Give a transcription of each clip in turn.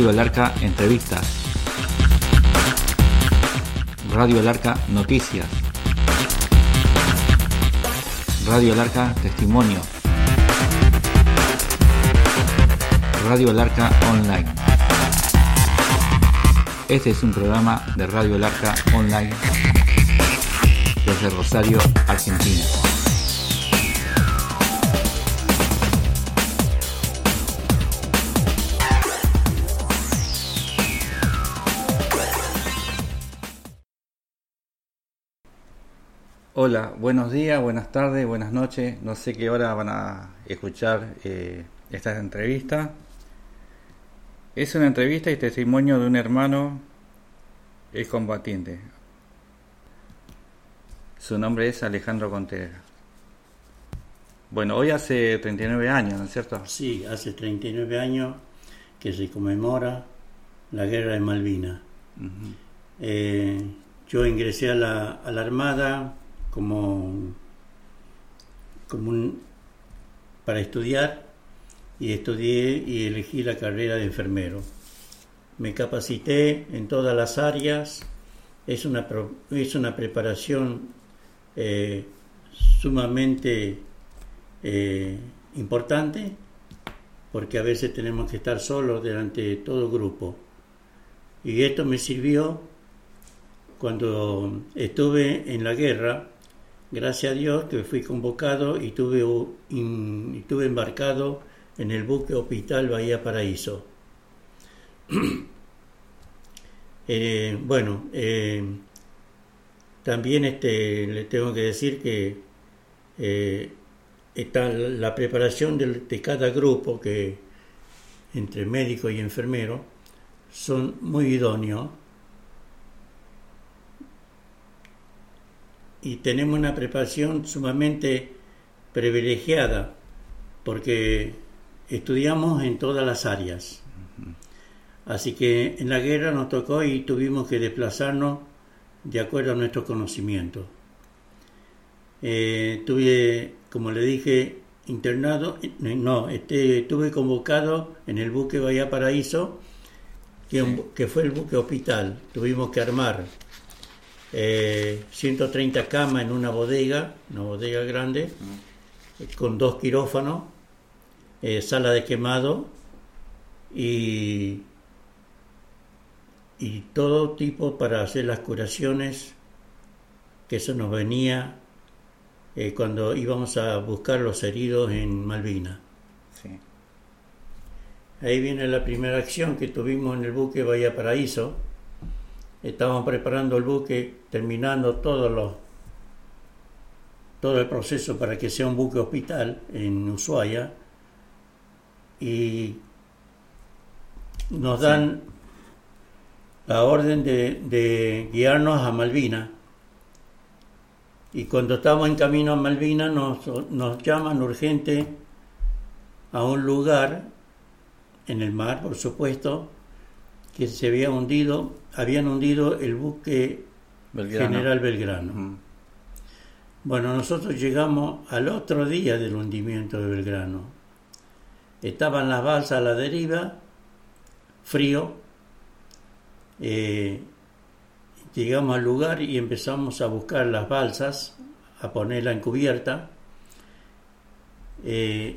Radio Alarca Entrevistas. Radio Alarca Noticias. Radio Alarca Testimonio. Radio Alarca Online. Este es un programa de Radio Alarca Online desde Rosario, Argentina. Hola, buenos días, buenas tardes, buenas noches. No sé qué hora van a escuchar eh, esta entrevista. Es una entrevista y testimonio de un hermano es combatiente. Su nombre es Alejandro Contreras. Bueno, hoy hace 39 años, ¿no es cierto? Sí, hace 39 años que se conmemora la guerra de Malvinas. Eh, yo ingresé a la, a la Armada como, como para estudiar y estudié y elegí la carrera de enfermero. Me capacité en todas las áreas, es una, es una preparación eh, sumamente eh, importante porque a veces tenemos que estar solos delante de todo grupo. Y esto me sirvió cuando estuve en la guerra, gracias a Dios que fui convocado y tuve, tuve embarcado en el buque Hospital Bahía Paraíso. Eh, bueno, eh, también este, le tengo que decir que eh, está la preparación de, cada grupo, que entre médico y enfermero, son muy idóneos y tenemos una preparación sumamente privilegiada porque estudiamos en todas las áreas. Así que en la guerra nos tocó y tuvimos que desplazarnos de acuerdo a nuestro conocimiento. Eh, tuve, como le dije, internado, no, este, estuve convocado en el buque Bahía Paraíso, que, que fue el buque hospital. Tuvimos que armar 130 eh, camas en una bodega, una bodega grande, con dos quirófanos, eh, sala de quemado y, y todo tipo para hacer las curaciones, que eso nos venía eh, cuando íbamos a buscar los heridos en Malvina. Ahí viene la primera acción que tuvimos en el buque Bahía Paraíso Estábamos preparando el buque, terminando todo, lo, todo el proceso para que sea un buque hospital en Ushuaia y nos dan la orden de, guiarnos a Malvina. Y cuando estamos en camino a Malvina nos, nos llaman urgente a un lugar en el mar, por supuesto, que se había hundido, habían hundido el buque General Belgrano. Bueno, nosotros llegamos al otro día del hundimiento de Belgrano. Estaban las balsas a la deriva, frío. Eh, llegamos al lugar y empezamos a buscar las balsas, a ponerla en cubierta. Eh,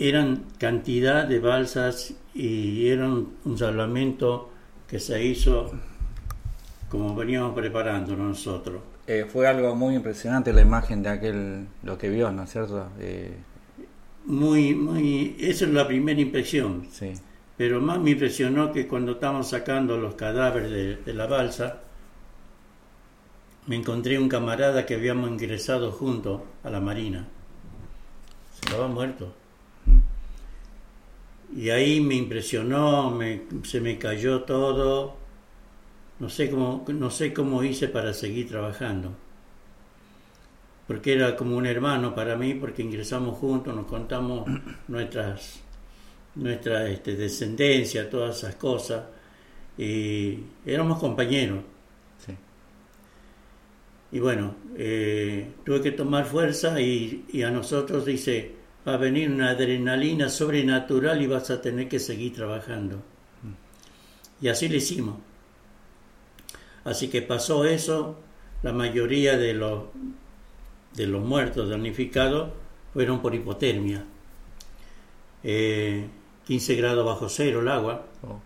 eran cantidad de balsas y eran un salvamento que se hizo como veníamos preparando nosotros. Eh, fue algo muy impresionante la imagen de aquel, lo que vio, ¿no es cierto? Eh, muy, muy, esa es la primera impresión. Sí. Pero más me impresionó que cuando estábamos sacando los cadáveres de, de la balsa, me encontré un camarada que habíamos ingresado junto a la marina. Se estaba muerto. Y ahí me impresionó, se me cayó todo. No sé, cómo, no sé cómo hice para seguir trabajando. Porque era como un hermano para mí, porque ingresamos juntos, nos contamos nuestras, nuestra este, descendencia, todas esas cosas. Y éramos compañeros. Y bueno, eh, tuve que tomar fuerza y, y a nosotros dice, va a venir una adrenalina sobrenatural y vas a tener que seguir trabajando. Y así lo hicimos. Así que pasó eso, la mayoría de los, de los muertos damnificados fueron por hipotermia. 15 eh, grados bajo cero el agua. Oh.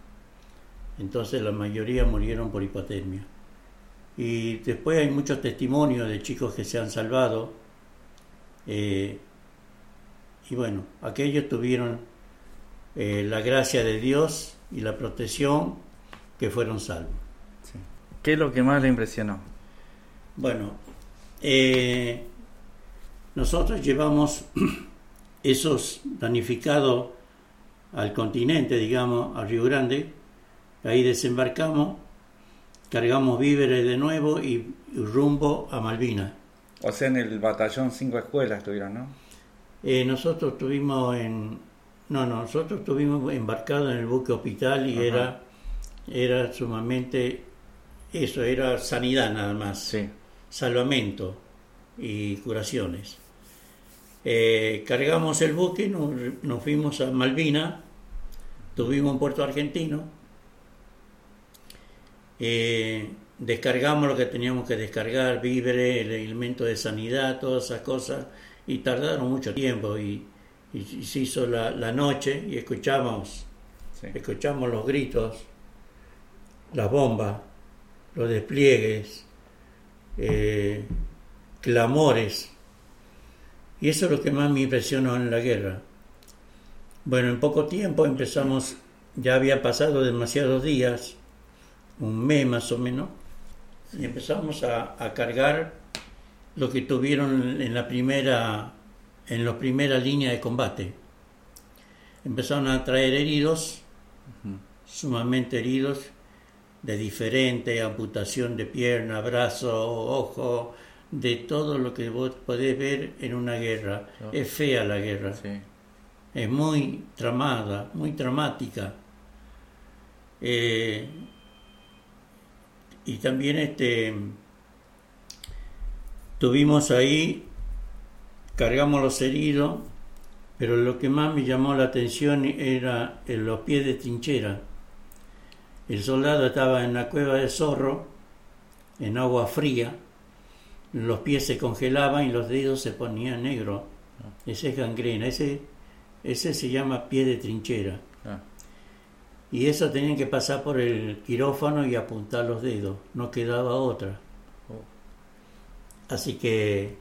Entonces la mayoría murieron por hipotermia. Y después hay muchos testimonios de chicos que se han salvado. Eh, y bueno, aquellos tuvieron eh, la gracia de Dios y la protección que fueron salvos. ¿Qué es lo que más le impresionó? Bueno, eh, nosotros llevamos esos danificados al continente, digamos, al Río Grande, ahí desembarcamos, cargamos víveres de nuevo y, rumbo a Malvinas. O sea, en el batallón cinco escuelas estuvieron, ¿no? Eh, nosotros estuvimos en... No, no, nosotros estuvimos embarcados en el buque hospital y era, era sumamente... Eso, era sanidad nada más. Sí. Salvamento y curaciones. Eh, cargamos el buque, nos, nos fuimos a Malvina, tuvimos un puerto argentino, eh, descargamos lo que teníamos que descargar, víveres, el elemento de sanidad, todas esas cosas, y tardaron mucho tiempo y, se hizo la, noche y escuchamos, escuchamos los gritos, las bombas, los despliegues, eh, clamores, y eso es lo que más me impresionó en la guerra. Bueno, en poco tiempo empezamos, ya había pasado demasiados días, un mes más o menos, y empezamos a, cargar lo que tuvieron en la primera, en la primera línea de combate. Empezaron a traer heridos, sumamente heridos, de diferente amputación de pierna, brazo, ojo, de todo lo que vos podés ver en una guerra. Es fea la guerra. Es muy tramada, muy dramática. Eh, y también este tuvimos ahí, cargamos los heridos, pero lo que más me llamó la atención era en los pies de trinchera. El soldado estaba en la cueva de zorro, en agua fría, los pies se congelaban y los dedos se ponían negros. Ese es gangrena, ese, ese se llama pie de trinchera. Ah y eso tenían que pasar por el quirófano y apuntar los dedos, no quedaba otra. Así que,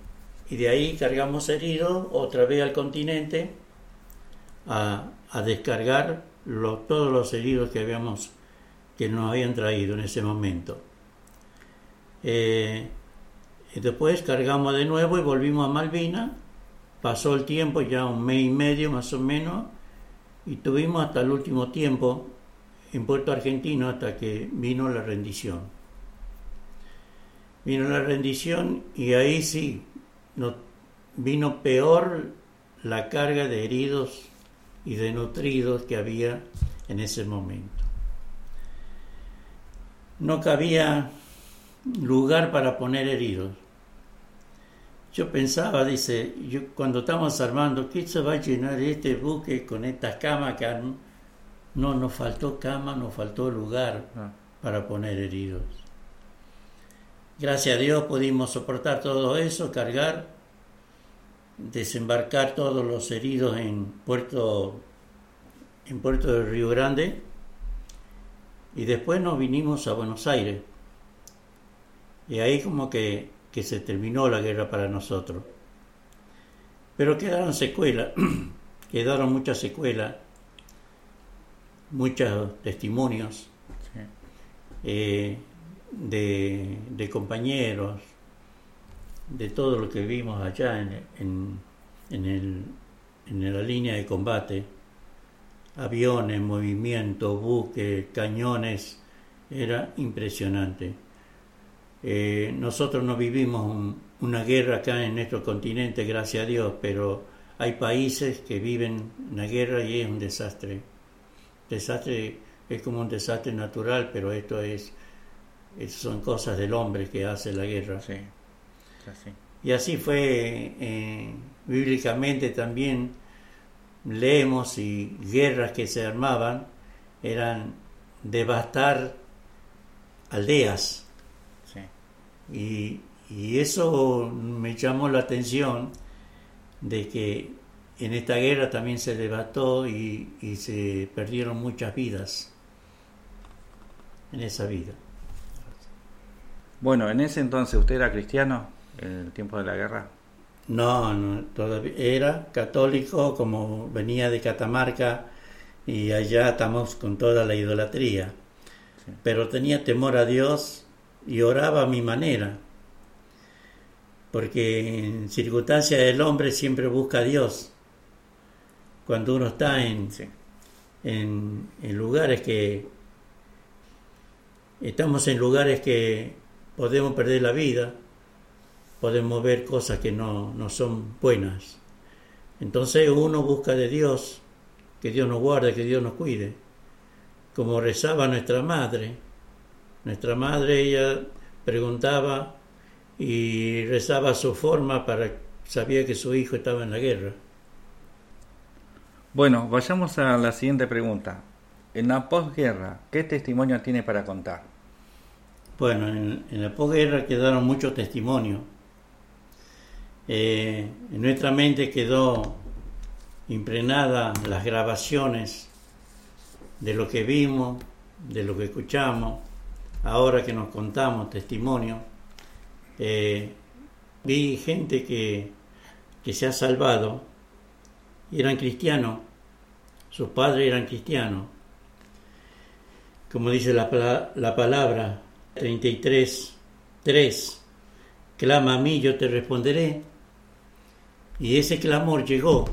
y de ahí cargamos heridos otra vez al continente a, descargar todos los heridos que habíamos que nos habían traído en ese momento. Eh, y después cargamos de nuevo y volvimos a Malvina. Pasó el tiempo, ya un mes y medio más o menos, y tuvimos hasta el último tiempo en Puerto Argentino hasta que vino la rendición. Vino la rendición y ahí sí no, vino peor la carga de heridos y de nutridos que había en ese momento. No cabía lugar para poner heridos. Yo pensaba, dice, yo cuando estamos armando, ¿qué se va a llenar este buque con estas camas que no, nos faltó cama, nos faltó lugar ah. para poner heridos. Gracias a Dios pudimos soportar todo eso, cargar, desembarcar todos los heridos en Puerto, en Puerto del Río Grande y después nos vinimos a Buenos Aires. Y ahí como que, que se terminó la guerra para nosotros. Pero quedaron secuelas, quedaron muchas secuelas muchos testimonios eh, de, compañeros, de todo lo que vimos allá en, en, la línea de combate, aviones, movimiento, buques, cañones, era impresionante. Eh, nosotros no vivimos una guerra acá en nuestro continente, gracias a Dios, pero hay países que viven una guerra y es un desastre desastre es como un desastre natural, pero esto es, son cosas del hombre que hace la guerra. Y así fue eh, bíblicamente también leemos y guerras que se armaban eran devastar aldeas. Y, y eso me llamó la atención de que en esta guerra también se devastó y, y se perdieron muchas vidas en esa vida. Bueno, en ese entonces usted era cristiano en el tiempo de la guerra. No, no todavía era católico como venía de Catamarca y allá estamos con toda la idolatría. Pero tenía temor a Dios y oraba a mi manera. Porque en circunstancias del hombre siempre busca a Dios. Cuando uno está en, en, en lugares que estamos en lugares que podemos perder la vida, podemos ver cosas que no, no son buenas. Entonces uno busca de Dios, que Dios nos guarde, que Dios nos cuide. Como rezaba nuestra madre. Nuestra madre, ella preguntaba y rezaba su forma para sabía que su hijo estaba en la guerra. Bueno, vayamos a la siguiente pregunta. En la posguerra, ¿qué testimonio tiene para contar? Bueno, en, la posguerra quedaron muchos testimonios. Eh, en nuestra mente quedó impregnada las grabaciones de lo que vimos, de lo que escuchamos, ahora que nos contamos testimonio. Eh, vi gente que, que se ha salvado eran cristianos, sus padres eran cristianos. Como dice la, la palabra, 33, 3. Clama a mí, yo te responderé. Y ese clamor llegó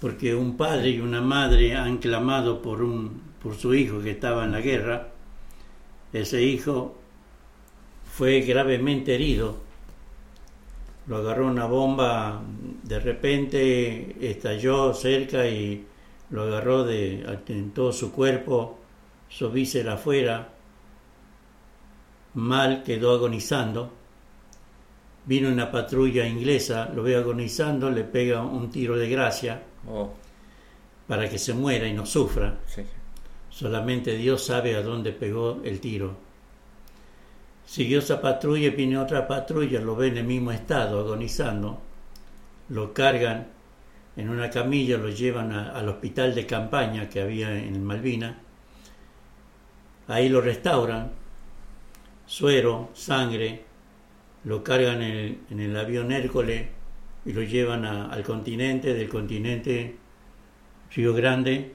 porque un padre y una madre han clamado por, un, por su hijo que estaba en la guerra. Ese hijo fue gravemente herido. Lo agarró una bomba, de repente estalló cerca y lo agarró de, en todo su cuerpo, su víscera afuera Mal quedó agonizando. Vino una patrulla inglesa, lo ve agonizando, le pega un tiro de gracia oh. para que se muera y no sufra. Solamente Dios sabe a dónde pegó el tiro. Siguió esa patrulla y vino otra patrulla, lo ve en el mismo estado, agonizando. Lo cargan en una camilla, lo llevan al hospital de campaña que había en Malvina. Ahí lo restauran suero, sangre, lo cargan en el, avión Hércules y lo llevan al continente, del continente Río Grande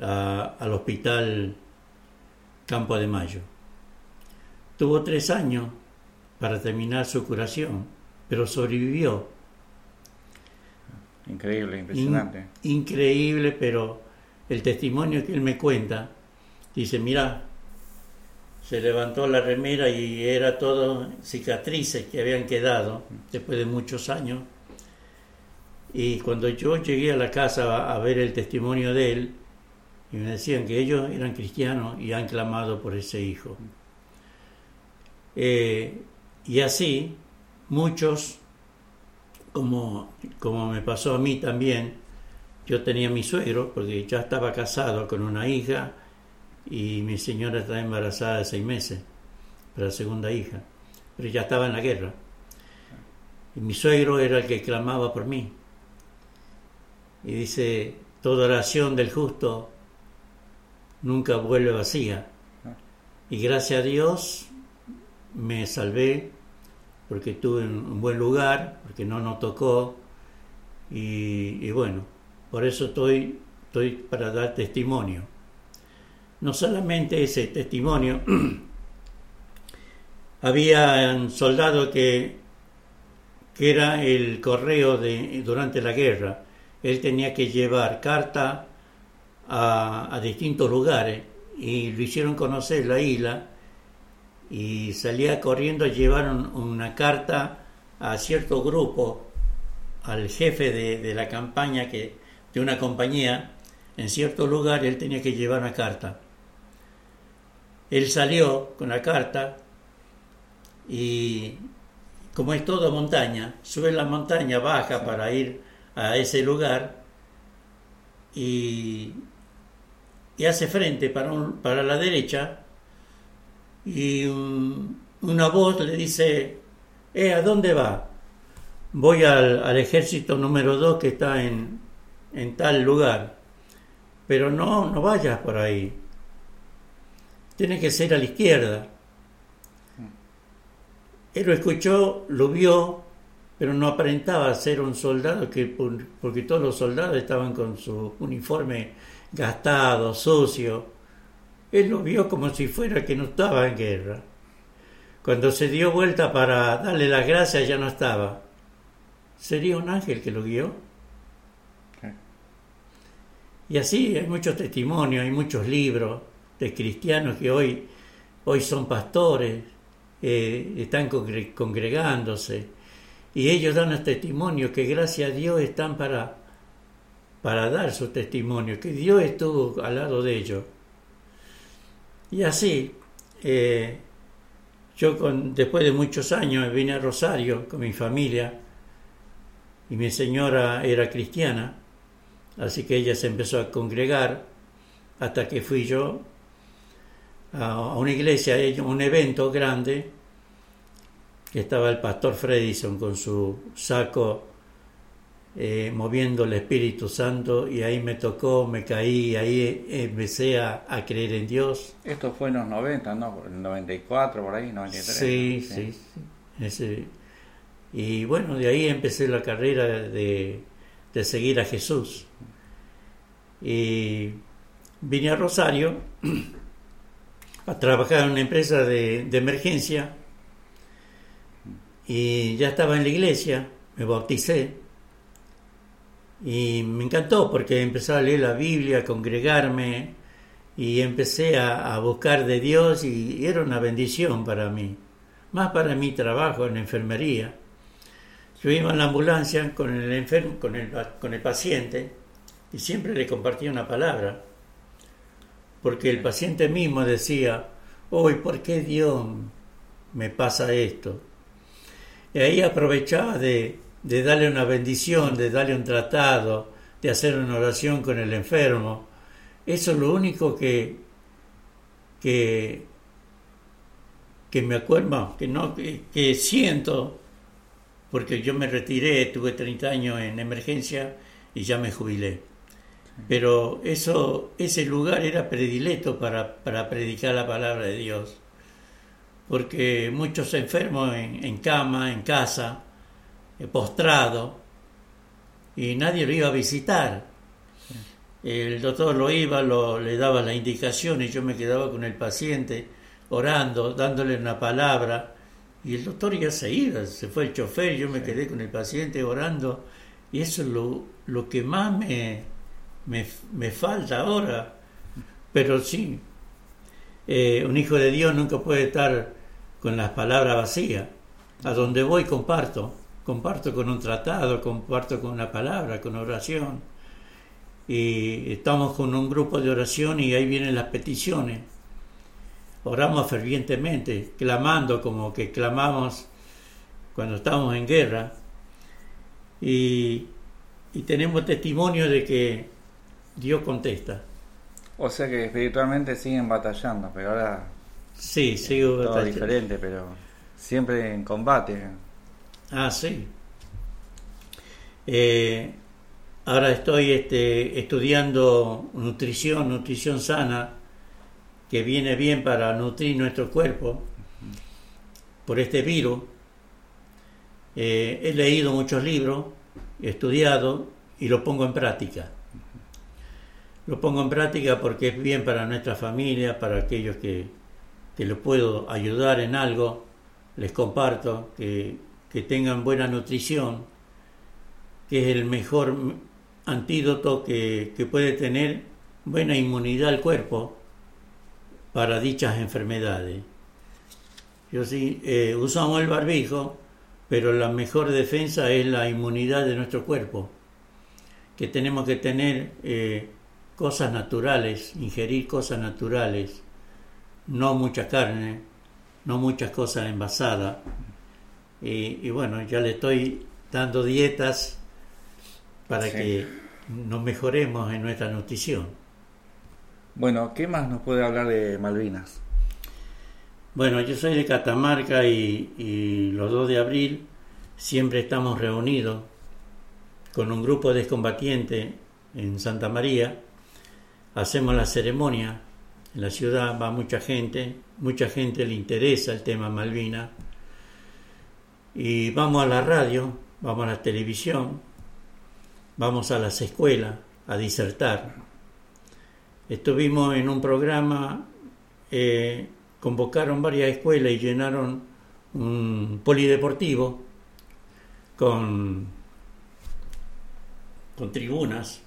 al hospital Campo de Mayo. Tuvo tres años para terminar su curación, pero sobrevivió. Increíble, impresionante. increíble, pero el testimonio que él me cuenta, dice, mira, se levantó la remera y era todo cicatrices que habían quedado después de muchos años. Y cuando yo llegué a la casa a, ver el testimonio de él, y me decían que ellos eran cristianos y han clamado por ese hijo. Eh, y así, muchos, como, como me pasó a mí también, yo tenía mi suegro, porque ya estaba casado con una hija, y mi señora estaba embarazada de seis meses, para la segunda hija, pero ya estaba en la guerra. Y mi suegro era el que clamaba por mí. Y dice, toda oración del justo nunca vuelve vacía. Y gracias a Dios me salvé porque tuve un buen lugar, porque no nos tocó. Y, y bueno, por eso estoy, estoy para dar testimonio no solamente ese testimonio, había soldados que, que era el correo de, durante la guerra. Él tenía que llevar carta a, distintos lugares y lo hicieron conocer la isla y salía corriendo a llevar una carta a cierto grupo, al jefe de, de la campaña que, de una compañía, en cierto lugar él tenía que llevar una carta. Él salió con la carta y como es todo montaña, sube la montaña, baja para ir a ese lugar y, y hace frente para, para la derecha y una voz le dice, eh, ¿a dónde va? Voy al, al ejército número 2 que está en, en tal lugar, pero no, no vayas por ahí, tiene que ser a la izquierda. Él lo escuchó, lo vio, pero no aparentaba ser un soldado, que, porque todos los soldados estaban con su uniforme gastado, sucio. Él lo vio como si fuera que no estaba en guerra. Cuando se dio vuelta para darle las gracias ya no estaba. ¿Sería un ángel que lo guió? Y así hay muchos testimonios, hay muchos libros de cristianos que hoy, hoy son pastores, eh, están congregándose y ellos dan el testimonio que gracias a Dios están para, para dar su testimonio, que Dios estuvo al lado de ellos. Y así, eh, yo con, después de muchos años vine a Rosario con mi familia y mi señora era cristiana, así que ella se empezó a congregar hasta que fui yo a una iglesia, un evento grande, que estaba el pastor Fredison con su saco eh, moviendo el Espíritu Santo y ahí me tocó, me caí, ahí empecé a, creer en Dios. Esto fue en los 90, ¿no? En 94, por ahí, 93. Sí, sí, sí. y bueno, de ahí empecé la carrera de, de seguir a Jesús. Y vine a Rosario a trabajar en una empresa de, emergencia y ya estaba en la iglesia, me bauticé y me encantó porque empecé a leer la Biblia, a congregarme y empecé a, buscar de Dios y era una bendición para mí, más para mi trabajo en la enfermería. Yo iba en la ambulancia con el con el, con el paciente y siempre le compartía una palabra porque el paciente mismo decía, hoy, ¿por qué Dios me pasa esto? Y ahí aprovechaba de, darle una bendición, de darle un tratado, de hacer una oración con el enfermo. Eso es lo único que, que, que me acuerdo, que, no, que, que siento, porque yo me retiré, tuve 30 años en emergencia y ya me jubilé pero eso, ese lugar era predilecto para, para predicar la palabra de Dios, porque muchos enfermos en, en cama, en casa, eh, postrado, y nadie lo iba a visitar. El doctor lo iba, lo, le daba la indicación y yo me quedaba con el paciente orando, dándole una palabra, y el doctor ya se iba, se fue el chofer, yo me quedé con el paciente orando, y eso es lo, lo que más me, me, falta ahora, pero sí, eh, un hijo de Dios nunca puede estar con las palabras vacías. A donde voy comparto, comparto con un tratado, comparto con una palabra, con oración. Y estamos con un grupo de oración y ahí vienen las peticiones. Oramos fervientemente, clamando como que clamamos cuando estamos en guerra. Y, y tenemos testimonio de que Dios contesta. O sea que espiritualmente siguen batallando, pero ahora. Sí, sigo todo batallando. diferente, pero siempre en combate. Ah, sí. Eh, ahora estoy este, estudiando nutrición, nutrición sana, que viene bien para nutrir nuestro cuerpo por este virus. Eh, he leído muchos libros, he estudiado y lo pongo en práctica. Lo pongo en práctica porque es bien para nuestra familia, para aquellos que, que los puedo ayudar en algo, les comparto que, que tengan buena nutrición, que es el mejor antídoto que, que puede tener buena inmunidad al cuerpo para dichas enfermedades. Yo sí, eh, usamos el barbijo, pero la mejor defensa es la inmunidad de nuestro cuerpo, que tenemos que tener eh, cosas naturales, ingerir cosas naturales, no mucha carne, no muchas cosas envasadas. Y, bueno, ya le estoy dando dietas para que nos mejoremos en nuestra nutrición. Bueno, ¿qué más nos puede hablar de Malvinas? Bueno, yo soy de Catamarca y, y los 2 de abril siempre estamos reunidos con un grupo de combatientes en Santa María. Hacemos la ceremonia. En la ciudad va mucha gente, mucha gente le interesa el tema Malvina. Y vamos a la radio, vamos a la televisión, vamos a las escuelas a disertar. Estuvimos en un programa, eh, convocaron varias escuelas y llenaron un polideportivo con, con tribunas.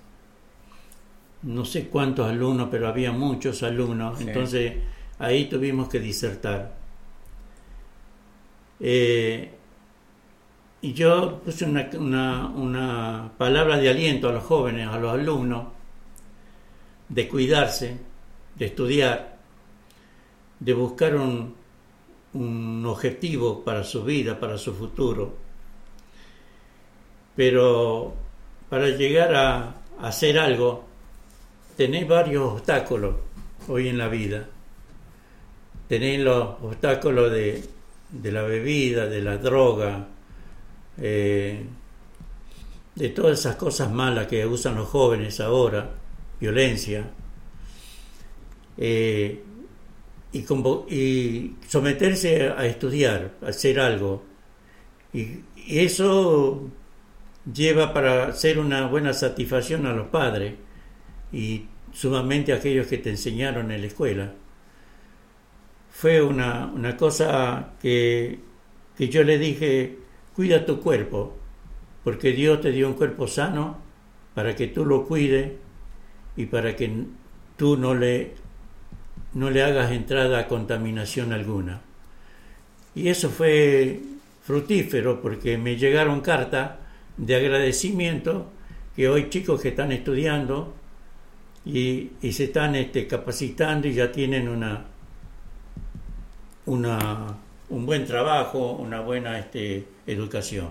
No sé cuántos alumnos, pero había muchos alumnos. Sí. Entonces ahí tuvimos que disertar. Eh, y yo puse una, una, una palabra de aliento a los jóvenes, a los alumnos, de cuidarse, de estudiar, de buscar un, un objetivo para su vida, para su futuro. Pero para llegar a, a hacer algo, tenéis varios obstáculos hoy en la vida. Tenéis los obstáculos de, de la bebida, de la droga, eh, de todas esas cosas malas que usan los jóvenes ahora, violencia, eh, y, y someterse a estudiar, a hacer algo. Y, y eso lleva para ser una buena satisfacción a los padres y sumamente aquellos que te enseñaron en la escuela. Fue una, una cosa que, que yo le dije, cuida tu cuerpo, porque Dios te dio un cuerpo sano para que tú lo cuides y para que tú no le, no le hagas entrada a contaminación alguna. Y eso fue fructífero porque me llegaron cartas de agradecimiento que hoy chicos que están estudiando y, y se están este, capacitando y ya tienen una, una, un buen trabajo, una buena este, educación.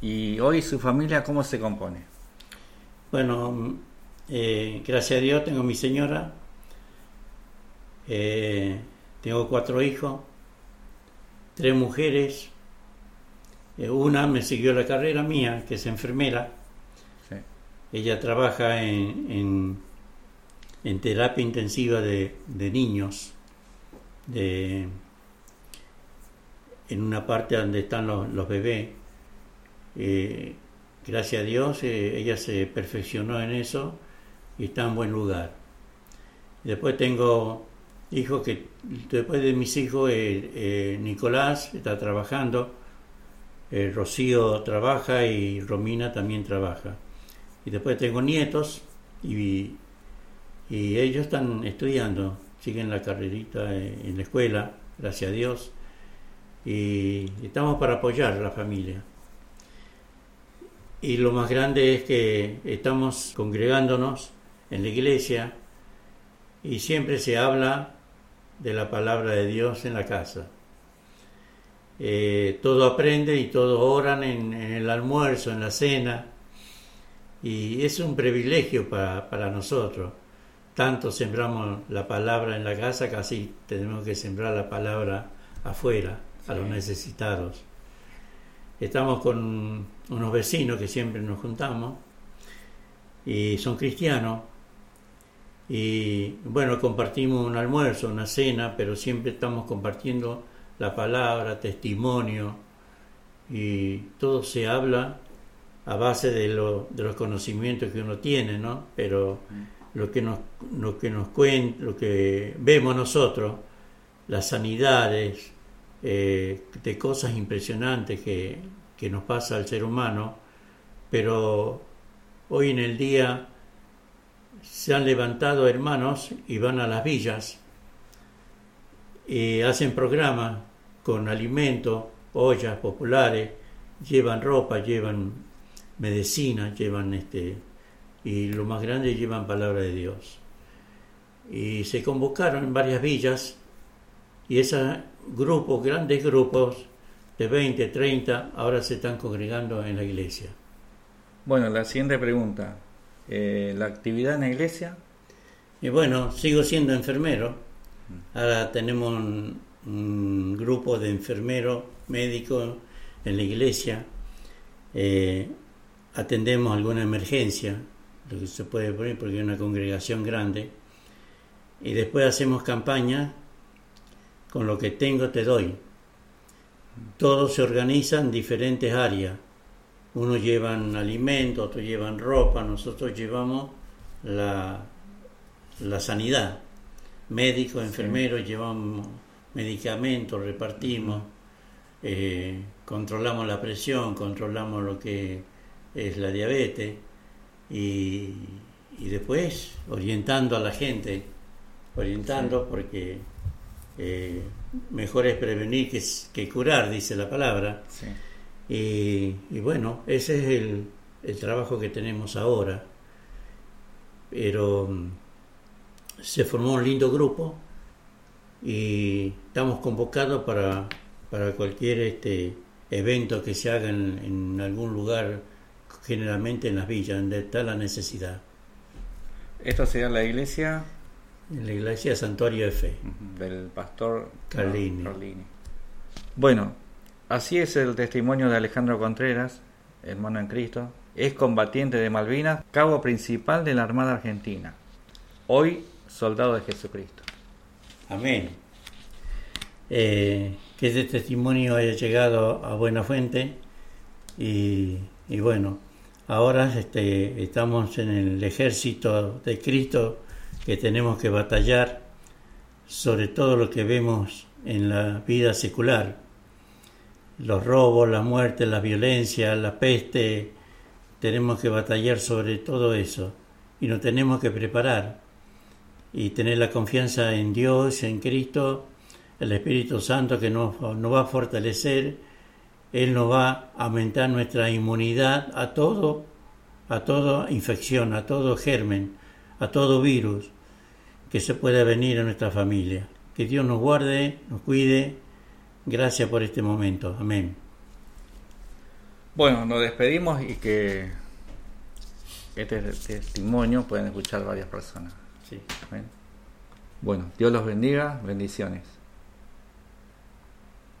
¿Y hoy su familia cómo se compone? Bueno, mm, eh, gracias a Dios tengo mi señora, eh, tengo cuatro hijos, tres mujeres, eh, una me siguió la carrera mía, que es enfermera. Ella trabaja en, en, terapia intensiva de, de niños, de, en una parte donde están los, bebés. Eh, gracias a Dios, eh, ella se perfeccionó en eso y está en buen lugar. Después tengo hijos que, después de mis hijos, eh, Nicolás está trabajando, Rocío trabaja y Romina también trabaja. Y después tengo nietos y, y ellos están estudiando, siguen la carrerita en la escuela, gracias a Dios. Y estamos para apoyar a la familia. Y lo más grande es que estamos congregándonos en la iglesia y siempre se habla de la palabra de Dios en la casa. Eh, todo aprende y todos oran en el almuerzo, en la cena, y es un privilegio para, para nosotros. Tanto sembramos la palabra en la casa, casi tenemos que sembrar la palabra afuera, a los necesitados. Estamos con unos vecinos que siempre nos juntamos y son cristianos y bueno, compartimos un almuerzo, una cena, pero siempre estamos compartiendo la palabra, testimonio y todo se habla a base de, lo- de los conocimientos que uno tiene, ¿no? Pero lo que nos, lo que nos cuen- lo que vemos nosotros, las sanidades, eh, de cosas impresionantes que, que nos pasa al ser humano, pero hoy en el día se han levantado hermanos y van a las villas y hacen programas con alimentos, ollas populares, llevan ropa, llevan medicina, llevan este y lo más grande llevan palabra de Dios. Y se convocaron en varias villas y esos grupos, grandes grupos de 20, 30, ahora se están congregando en la iglesia. Bueno, la siguiente pregunta. Eh, ¿La actividad en la iglesia? Y bueno, sigo siendo enfermero. Ahora tenemos un, grupo de enfermeros, médicos en la iglesia. Eh, atendemos alguna emergencia, lo que se puede poner porque es una congregación grande. Y después hacemos campaña con lo que tengo te doy. Todos se organizan en diferentes áreas. Unos llevan alimentos, otros llevan ropa, nosotros llevamos la, la sanidad. Médicos, enfermeros, llevamos medicamentos, repartimos, eh, controlamos la presión, controlamos lo que es la diabetes y, y después orientando a la gente, orientando porque eh, mejor es prevenir que, curar, dice la palabra. Y, bueno, ese es el, el, trabajo que tenemos ahora. Pero mm, se formó un lindo grupo y estamos convocados para, para cualquier este evento que se haga en, en algún lugar, generalmente en las villas, donde está la necesidad. ¿Esto sería la iglesia? En la iglesia Santuario de Fe. Del pastor Carlini. Bueno, así es el testimonio de Alejandro Contreras, hermano en Cristo. Es combatiente de Malvinas, cabo principal de la Armada Argentina. Hoy, soldado de Jesucristo. Amén. Eh, que este testimonio haya llegado a buena fuente y, y bueno, ahora este, estamos en el ejército de Cristo que tenemos que batallar sobre todo lo que vemos en la vida secular. Los robos, la muerte, la violencia, la peste, tenemos que batallar sobre todo eso y nos tenemos que preparar y tener la confianza en Dios, en Cristo, el Espíritu Santo que nos, nos va a fortalecer, Él nos va a aumentar nuestra inmunidad a todo, a toda infección, a todo germen, a todo virus que se pueda venir a nuestra familia. Que Dios nos guarde, nos cuide. Gracias por este momento. Amén. Bueno, nos despedimos y que este testimonio pueden escuchar varias personas. Sí. Bueno, Dios los bendiga, bendiciones.